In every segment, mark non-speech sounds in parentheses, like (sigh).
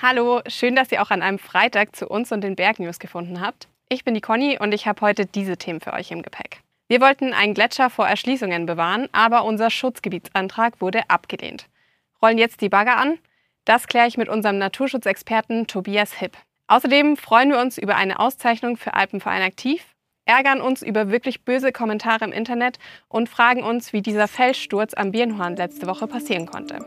Hallo, schön, dass ihr auch an einem Freitag zu uns und den Bergnews gefunden habt. Ich bin die Conny und ich habe heute diese Themen für euch im Gepäck. Wir wollten einen Gletscher vor Erschließungen bewahren, aber unser Schutzgebietsantrag wurde abgelehnt. Rollen jetzt die Bagger an? Das kläre ich mit unserem Naturschutzexperten Tobias Hipp. Außerdem freuen wir uns über eine Auszeichnung für Alpenverein Aktiv, ärgern uns über wirklich böse Kommentare im Internet und fragen uns, wie dieser Felssturz am Birnhorn letzte Woche passieren konnte.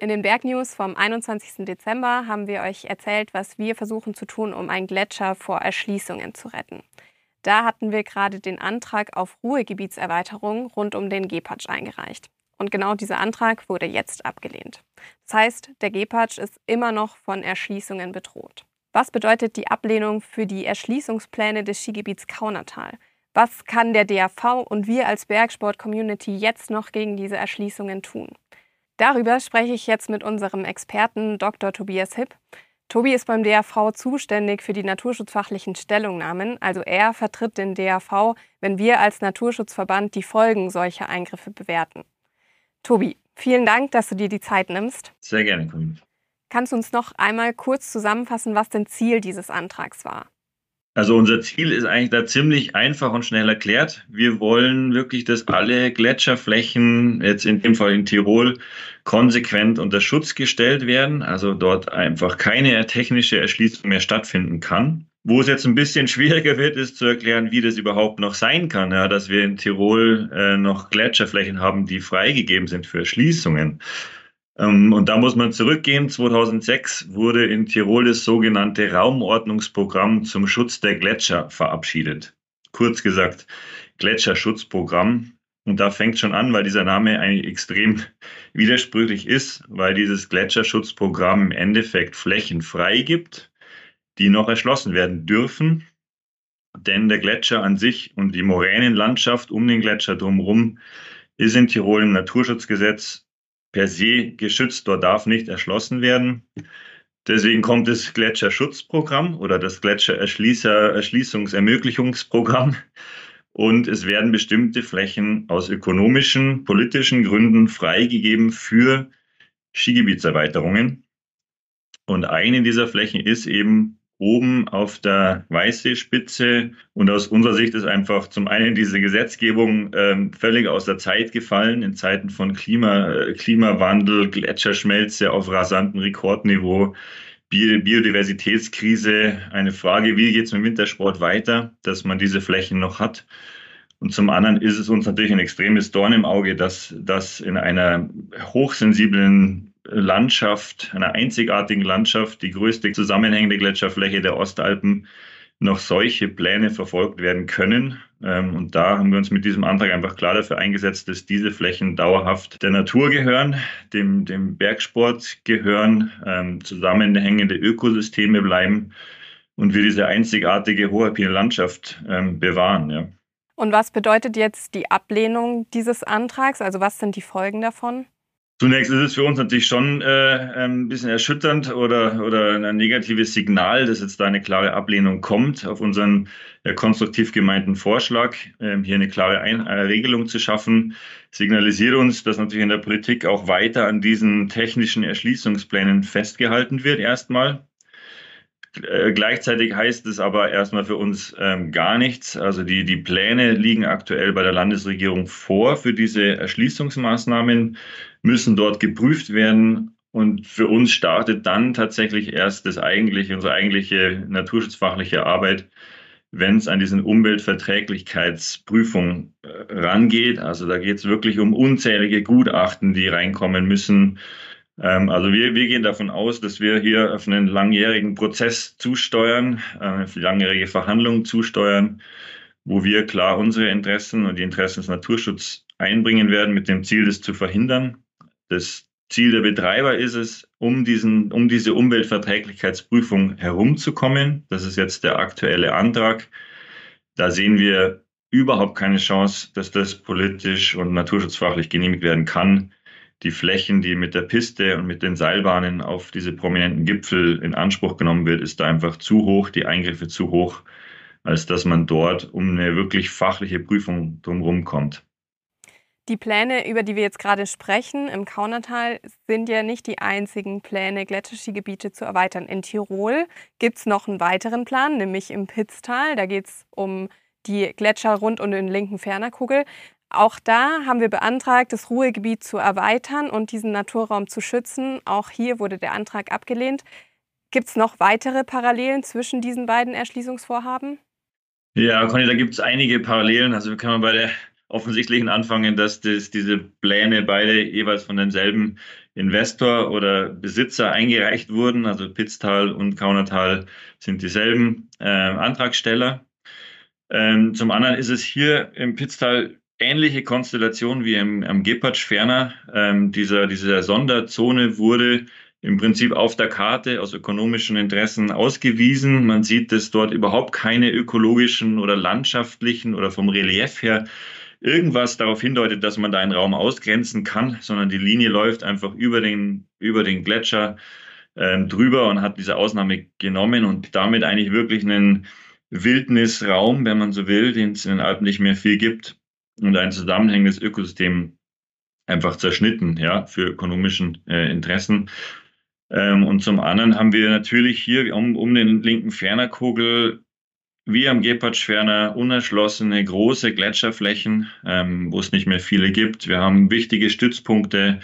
In den Bergnews vom 21. Dezember haben wir euch erzählt, was wir versuchen zu tun, um einen Gletscher vor Erschließungen zu retten. Da hatten wir gerade den Antrag auf Ruhegebietserweiterung rund um den Gepatsch eingereicht. Und genau dieser Antrag wurde jetzt abgelehnt. Das heißt, der Gepatsch ist immer noch von Erschließungen bedroht. Was bedeutet die Ablehnung für die Erschließungspläne des Skigebiets Kaunertal? Was kann der DAV und wir als Bergsport-Community jetzt noch gegen diese Erschließungen tun? Darüber spreche ich jetzt mit unserem Experten Dr. Tobias Hipp. Tobi ist beim DAV zuständig für die naturschutzfachlichen Stellungnahmen. Also er vertritt den DAV, wenn wir als Naturschutzverband die Folgen solcher Eingriffe bewerten. Tobi, vielen Dank, dass du dir die Zeit nimmst. Sehr gerne, Colin. Kannst du uns noch einmal kurz zusammenfassen, was denn Ziel dieses Antrags war? Also unser Ziel ist eigentlich da ziemlich einfach und schnell erklärt. Wir wollen wirklich, dass alle Gletscherflächen, jetzt in dem Fall in Tirol, konsequent unter Schutz gestellt werden. Also dort einfach keine technische Erschließung mehr stattfinden kann. Wo es jetzt ein bisschen (laughs) schwieriger wird, ist zu erklären, wie das überhaupt noch sein kann, ja, dass wir in Tirol äh, noch Gletscherflächen haben, die freigegeben sind für Erschließungen. Ähm, und da muss man zurückgehen. 2006 wurde in Tirol das sogenannte Raumordnungsprogramm zum Schutz der Gletscher verabschiedet. Kurz gesagt, Gletscherschutzprogramm. Und da fängt schon an, weil dieser Name eigentlich extrem (laughs) widersprüchlich ist, weil dieses Gletscherschutzprogramm im Endeffekt Flächen freigibt die noch erschlossen werden dürfen. Denn der Gletscher an sich und die Moränenlandschaft um den Gletscher drumherum ist in Tirol im Naturschutzgesetz per se geschützt. Dort darf nicht erschlossen werden. Deswegen kommt das Gletscherschutzprogramm oder das Gletschererschließungsermöglichungsprogramm. Und es werden bestimmte Flächen aus ökonomischen, politischen Gründen freigegeben für Skigebietserweiterungen. Und eine dieser Flächen ist eben oben auf der Weißseespitze. Und aus unserer Sicht ist einfach zum einen diese Gesetzgebung ähm, völlig aus der Zeit gefallen in Zeiten von Klima, äh, Klimawandel, Gletscherschmelze auf rasantem Rekordniveau. Biodiversitätskrise, eine Frage, wie geht es mit Wintersport weiter, dass man diese Flächen noch hat. Und zum anderen ist es uns natürlich ein extremes Dorn im Auge, dass das in einer hochsensiblen Landschaft, einer einzigartigen Landschaft, die größte zusammenhängende Gletscherfläche der Ostalpen, noch solche Pläne verfolgt werden können. Ähm, und da haben wir uns mit diesem Antrag einfach klar dafür eingesetzt, dass diese Flächen dauerhaft der Natur gehören, dem, dem Bergsport gehören, ähm, zusammenhängende Ökosysteme bleiben und wir diese einzigartige hohalpine Landschaft ähm, bewahren. Ja. Und was bedeutet jetzt die Ablehnung dieses Antrags? Also was sind die Folgen davon? Zunächst ist es für uns natürlich schon äh, ein bisschen erschütternd oder, oder ein negatives Signal, dass jetzt da eine klare Ablehnung kommt auf unseren äh, konstruktiv gemeinten Vorschlag, äh, hier eine klare Ein äh, Regelung zu schaffen. Signalisiert uns, dass natürlich in der Politik auch weiter an diesen technischen Erschließungsplänen festgehalten wird, erstmal. Äh, gleichzeitig heißt es aber erstmal für uns ähm, gar nichts. Also die, die Pläne liegen aktuell bei der Landesregierung vor für diese Erschließungsmaßnahmen müssen dort geprüft werden. Und für uns startet dann tatsächlich erst das eigentliche, unsere eigentliche naturschutzfachliche Arbeit, wenn es an diesen Umweltverträglichkeitsprüfungen äh, rangeht. Also da geht es wirklich um unzählige Gutachten, die reinkommen müssen. Ähm, also wir, wir gehen davon aus, dass wir hier auf einen langjährigen Prozess zusteuern, äh, langjährige Verhandlungen zusteuern, wo wir klar unsere Interessen und die Interessen des Naturschutzes einbringen werden, mit dem Ziel, das zu verhindern. Das Ziel der Betreiber ist es, um, diesen, um diese Umweltverträglichkeitsprüfung herumzukommen. Das ist jetzt der aktuelle Antrag. Da sehen wir überhaupt keine Chance, dass das politisch und naturschutzfachlich genehmigt werden kann. Die Flächen, die mit der Piste und mit den Seilbahnen auf diese prominenten Gipfel in Anspruch genommen wird, ist da einfach zu hoch, die Eingriffe zu hoch, als dass man dort um eine wirklich fachliche Prüfung drumherum kommt. Die Pläne, über die wir jetzt gerade sprechen, im Kaunertal, sind ja nicht die einzigen Pläne, Gletscherskigebiete zu erweitern. In Tirol gibt es noch einen weiteren Plan, nämlich im Pitztal. Da geht es um die Gletscher rund um den linken Fernerkugel. Auch da haben wir beantragt, das Ruhegebiet zu erweitern und diesen Naturraum zu schützen. Auch hier wurde der Antrag abgelehnt. Gibt es noch weitere Parallelen zwischen diesen beiden Erschließungsvorhaben? Ja, Conny, da gibt es einige Parallelen. Also kann man bei der offensichtlichen anfangen, dass das, diese Pläne beide jeweils von demselben Investor oder Besitzer eingereicht wurden. Also Pitztal und Kaunertal sind dieselben äh, Antragsteller. Ähm, zum anderen ist es hier im Pitztal ähnliche Konstellation wie im, am Gepatsch ferner. Ähm, dieser, diese Sonderzone wurde im Prinzip auf der Karte aus ökonomischen Interessen ausgewiesen. Man sieht, dass dort überhaupt keine ökologischen oder landschaftlichen oder vom Relief her irgendwas darauf hindeutet, dass man da einen Raum ausgrenzen kann, sondern die Linie läuft einfach über den, über den Gletscher ähm, drüber und hat diese Ausnahme genommen und damit eigentlich wirklich einen Wildnisraum, wenn man so will, den es in den Alpen nicht mehr viel gibt und ein zusammenhängendes Ökosystem einfach zerschnitten, ja, für ökonomischen äh, Interessen. Ähm, und zum anderen haben wir natürlich hier um, um den linken Fernerkugel wie am Gepardsch-Ferner unerschlossene große Gletscherflächen, ähm, wo es nicht mehr viele gibt. Wir haben wichtige Stützpunkte,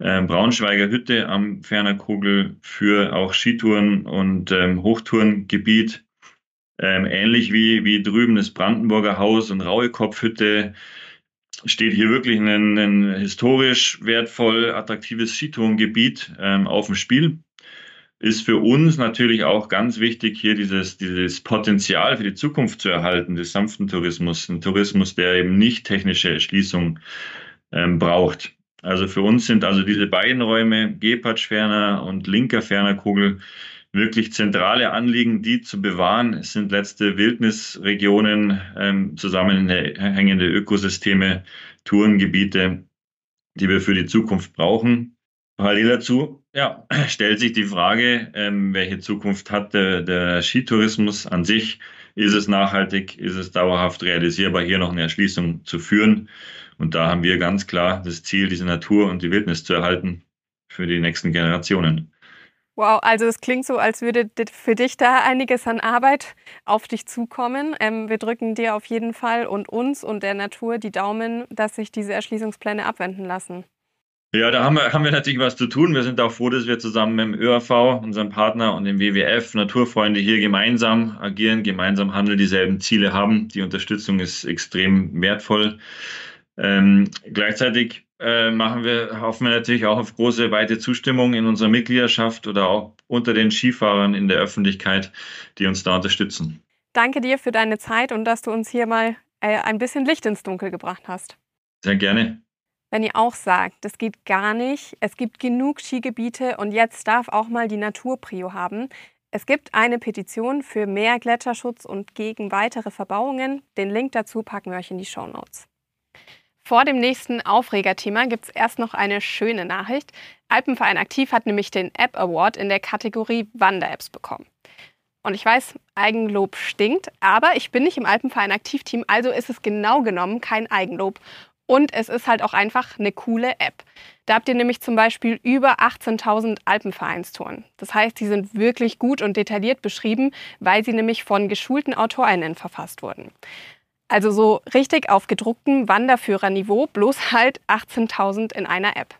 äh, Braunschweiger Hütte am Fernerkugel für auch Skitouren und ähm, Hochtourengebiet. Ähm, ähnlich wie, wie drüben das Brandenburger Haus und Rauekopfhütte steht hier wirklich ein, ein historisch wertvoll attraktives Skitourengebiet ähm, auf dem Spiel ist für uns natürlich auch ganz wichtig, hier dieses, dieses Potenzial für die Zukunft zu erhalten, des sanften Tourismus, ein Tourismus, der eben nicht technische Erschließung ähm, braucht. Also für uns sind also diese beiden Räume, Gepardsch-Ferner und linker Fernerkugel, wirklich zentrale Anliegen, die zu bewahren. Es sind letzte Wildnisregionen, ähm, zusammenhängende Ökosysteme, Tourengebiete, die wir für die Zukunft brauchen. Parallel dazu ja, (clears throat) stellt sich die Frage, ähm, welche Zukunft hat der, der Skitourismus an sich? Ist es nachhaltig? Ist es dauerhaft realisierbar, hier noch eine Erschließung zu führen? Und da haben wir ganz klar das Ziel, diese Natur und die Wildnis zu erhalten für die nächsten Generationen. Wow, also es klingt so, als würde für dich da einiges an Arbeit auf dich zukommen. Ähm, wir drücken dir auf jeden Fall und uns und der Natur die Daumen, dass sich diese Erschließungspläne abwenden lassen. Ja, da haben wir, haben wir natürlich was zu tun. Wir sind auch froh, dass wir zusammen mit dem ÖRV, unserem Partner und dem WWF, Naturfreunde hier gemeinsam agieren, gemeinsam handeln, dieselben Ziele haben. Die Unterstützung ist extrem wertvoll. Ähm, gleichzeitig äh, machen wir, hoffen wir natürlich auch auf große, weite Zustimmung in unserer Mitgliedschaft oder auch unter den Skifahrern in der Öffentlichkeit, die uns da unterstützen. Danke dir für deine Zeit und dass du uns hier mal äh, ein bisschen Licht ins Dunkel gebracht hast. Sehr gerne. Wenn ihr auch sagt, das geht gar nicht, es gibt genug Skigebiete und jetzt darf auch mal die Natur Prio haben. Es gibt eine Petition für mehr Gletscherschutz und gegen weitere Verbauungen. Den Link dazu packen wir euch in die Show Notes. Vor dem nächsten Aufregerthema gibt es erst noch eine schöne Nachricht. Alpenverein Aktiv hat nämlich den App Award in der Kategorie Wander-Apps bekommen. Und ich weiß, Eigenlob stinkt, aber ich bin nicht im Alpenverein Aktivteam, also ist es genau genommen kein Eigenlob. Und es ist halt auch einfach eine coole App. Da habt ihr nämlich zum Beispiel über 18.000 Alpenvereinstouren. Das heißt, die sind wirklich gut und detailliert beschrieben, weil sie nämlich von geschulten AutorInnen verfasst wurden. Also so richtig auf gedrucktem Wanderführerniveau, bloß halt 18.000 in einer App.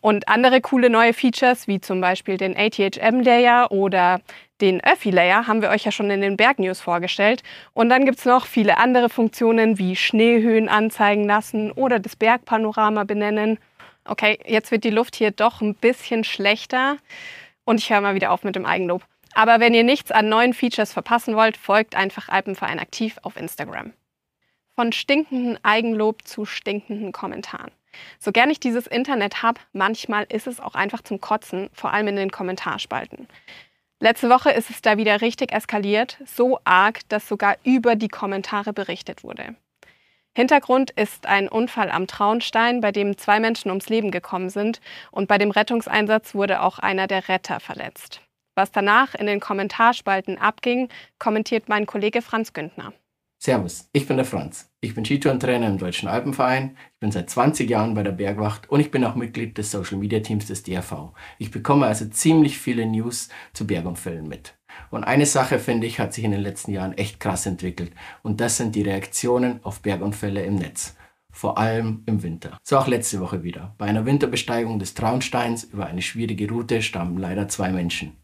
Und andere coole neue Features, wie zum Beispiel den ATHM-Layer oder den Öffi-Layer, haben wir euch ja schon in den Bergnews vorgestellt. Und dann gibt es noch viele andere Funktionen wie Schneehöhen anzeigen lassen oder das Bergpanorama benennen. Okay, jetzt wird die Luft hier doch ein bisschen schlechter und ich höre mal wieder auf mit dem Eigenlob. Aber wenn ihr nichts an neuen Features verpassen wollt, folgt einfach Alpenverein aktiv auf Instagram. Von stinkenden Eigenlob zu stinkenden Kommentaren. So gern ich dieses Internet habe, manchmal ist es auch einfach zum Kotzen, vor allem in den Kommentarspalten. Letzte Woche ist es da wieder richtig eskaliert, so arg, dass sogar über die Kommentare berichtet wurde. Hintergrund ist ein Unfall am Traunstein, bei dem zwei Menschen ums Leben gekommen sind und bei dem Rettungseinsatz wurde auch einer der Retter verletzt. Was danach in den Kommentarspalten abging, kommentiert mein Kollege Franz Güntner. Servus, ich bin der Franz. Ich bin Skitourentrainer im Deutschen Alpenverein. Ich bin seit 20 Jahren bei der Bergwacht und ich bin auch Mitglied des Social Media Teams des DRV. Ich bekomme also ziemlich viele News zu Bergunfällen mit. Und eine Sache, finde ich, hat sich in den letzten Jahren echt krass entwickelt. Und das sind die Reaktionen auf Bergunfälle im Netz. Vor allem im Winter. So auch letzte Woche wieder. Bei einer Winterbesteigung des Traunsteins über eine schwierige Route starben leider zwei Menschen.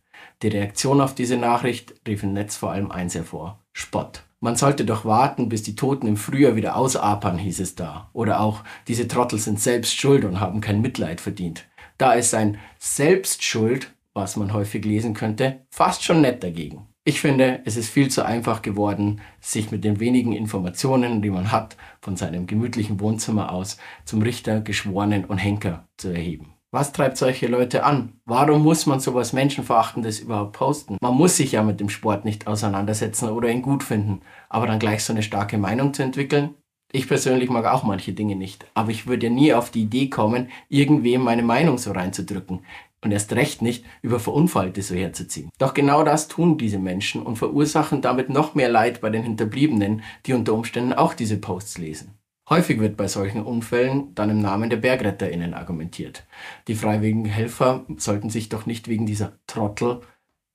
Die Reaktion auf diese Nachricht rief im Netz vor allem eins hervor. Spott. Man sollte doch warten, bis die Toten im Frühjahr wieder ausapern, hieß es da. Oder auch, diese Trottel sind selbst schuld und haben kein Mitleid verdient. Da ist ein Selbstschuld, was man häufig lesen könnte, fast schon nett dagegen. Ich finde, es ist viel zu einfach geworden, sich mit den wenigen Informationen, die man hat, von seinem gemütlichen Wohnzimmer aus zum Richter, Geschworenen und Henker zu erheben. Was treibt solche Leute an? Warum muss man sowas Menschenverachtendes überhaupt posten? Man muss sich ja mit dem Sport nicht auseinandersetzen oder ihn gut finden, aber dann gleich so eine starke Meinung zu entwickeln? Ich persönlich mag auch manche Dinge nicht, aber ich würde nie auf die Idee kommen, irgendwem meine Meinung so reinzudrücken und erst recht nicht über Verunfallte so herzuziehen. Doch genau das tun diese Menschen und verursachen damit noch mehr Leid bei den Hinterbliebenen, die unter Umständen auch diese Posts lesen. Häufig wird bei solchen Unfällen dann im Namen der BergretterInnen argumentiert. Die freiwilligen Helfer sollten sich doch nicht wegen dieser Trottel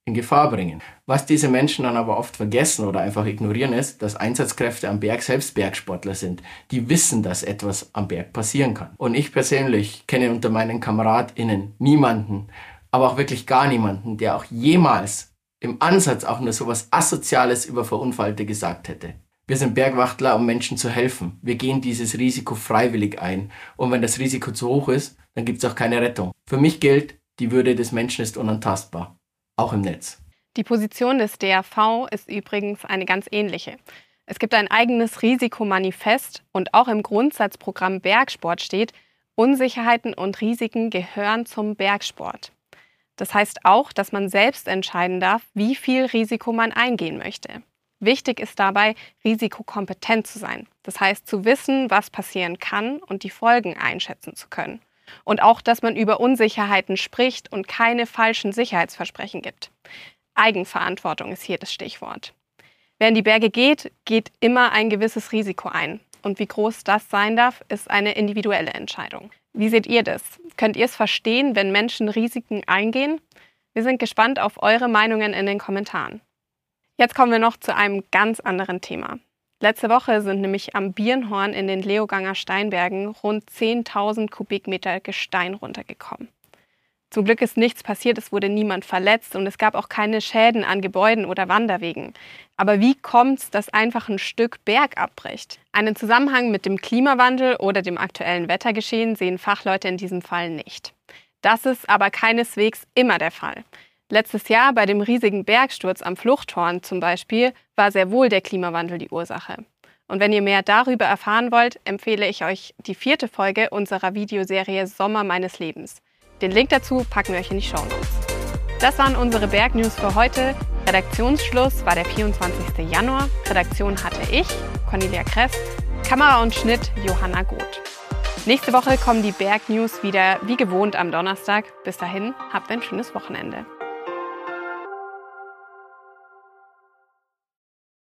in Gefahr bringen. Was diese Menschen dann aber oft vergessen oder einfach ignorieren ist, dass Einsatzkräfte am Berg selbst Bergsportler sind, die wissen, dass etwas am Berg passieren kann. Und ich persönlich kenne unter meinen KameradInnen niemanden, aber auch wirklich gar niemanden, der auch jemals im Ansatz auch nur sowas Asoziales über Verunfallte gesagt hätte. Wir sind Bergwachtler, um Menschen zu helfen. Wir gehen dieses Risiko freiwillig ein. Und wenn das Risiko zu hoch ist, dann gibt es auch keine Rettung. Für mich gilt, die Würde des Menschen ist unantastbar. Auch im Netz. Die Position des DRV ist übrigens eine ganz ähnliche. Es gibt ein eigenes Risikomanifest und auch im Grundsatzprogramm Bergsport steht, Unsicherheiten und Risiken gehören zum Bergsport. Das heißt auch, dass man selbst entscheiden darf, wie viel Risiko man eingehen möchte. Wichtig ist dabei, risikokompetent zu sein. Das heißt, zu wissen, was passieren kann und die Folgen einschätzen zu können. Und auch, dass man über Unsicherheiten spricht und keine falschen Sicherheitsversprechen gibt. Eigenverantwortung ist hier das Stichwort. Wer in die Berge geht, geht immer ein gewisses Risiko ein. Und wie groß das sein darf, ist eine individuelle Entscheidung. Wie seht ihr das? Könnt ihr es verstehen, wenn Menschen Risiken eingehen? Wir sind gespannt auf eure Meinungen in den Kommentaren. Jetzt kommen wir noch zu einem ganz anderen Thema. Letzte Woche sind nämlich am Birnhorn in den Leoganger Steinbergen rund 10.000 Kubikmeter Gestein runtergekommen. Zum Glück ist nichts passiert, es wurde niemand verletzt und es gab auch keine Schäden an Gebäuden oder Wanderwegen. Aber wie kommt es, dass einfach ein Stück Berg abbricht? Einen Zusammenhang mit dem Klimawandel oder dem aktuellen Wettergeschehen sehen Fachleute in diesem Fall nicht. Das ist aber keineswegs immer der Fall. Letztes Jahr bei dem riesigen Bergsturz am Fluchthorn zum Beispiel war sehr wohl der Klimawandel die Ursache. Und wenn ihr mehr darüber erfahren wollt, empfehle ich euch die vierte Folge unserer Videoserie Sommer meines Lebens. Den Link dazu packen wir euch in die Show Notes. Das waren unsere Bergnews für heute. Redaktionsschluss war der 24. Januar. Redaktion hatte ich, Cornelia Kress, Kamera und Schnitt Johanna Goth. Nächste Woche kommen die Bergnews wieder wie gewohnt am Donnerstag. Bis dahin, habt ein schönes Wochenende.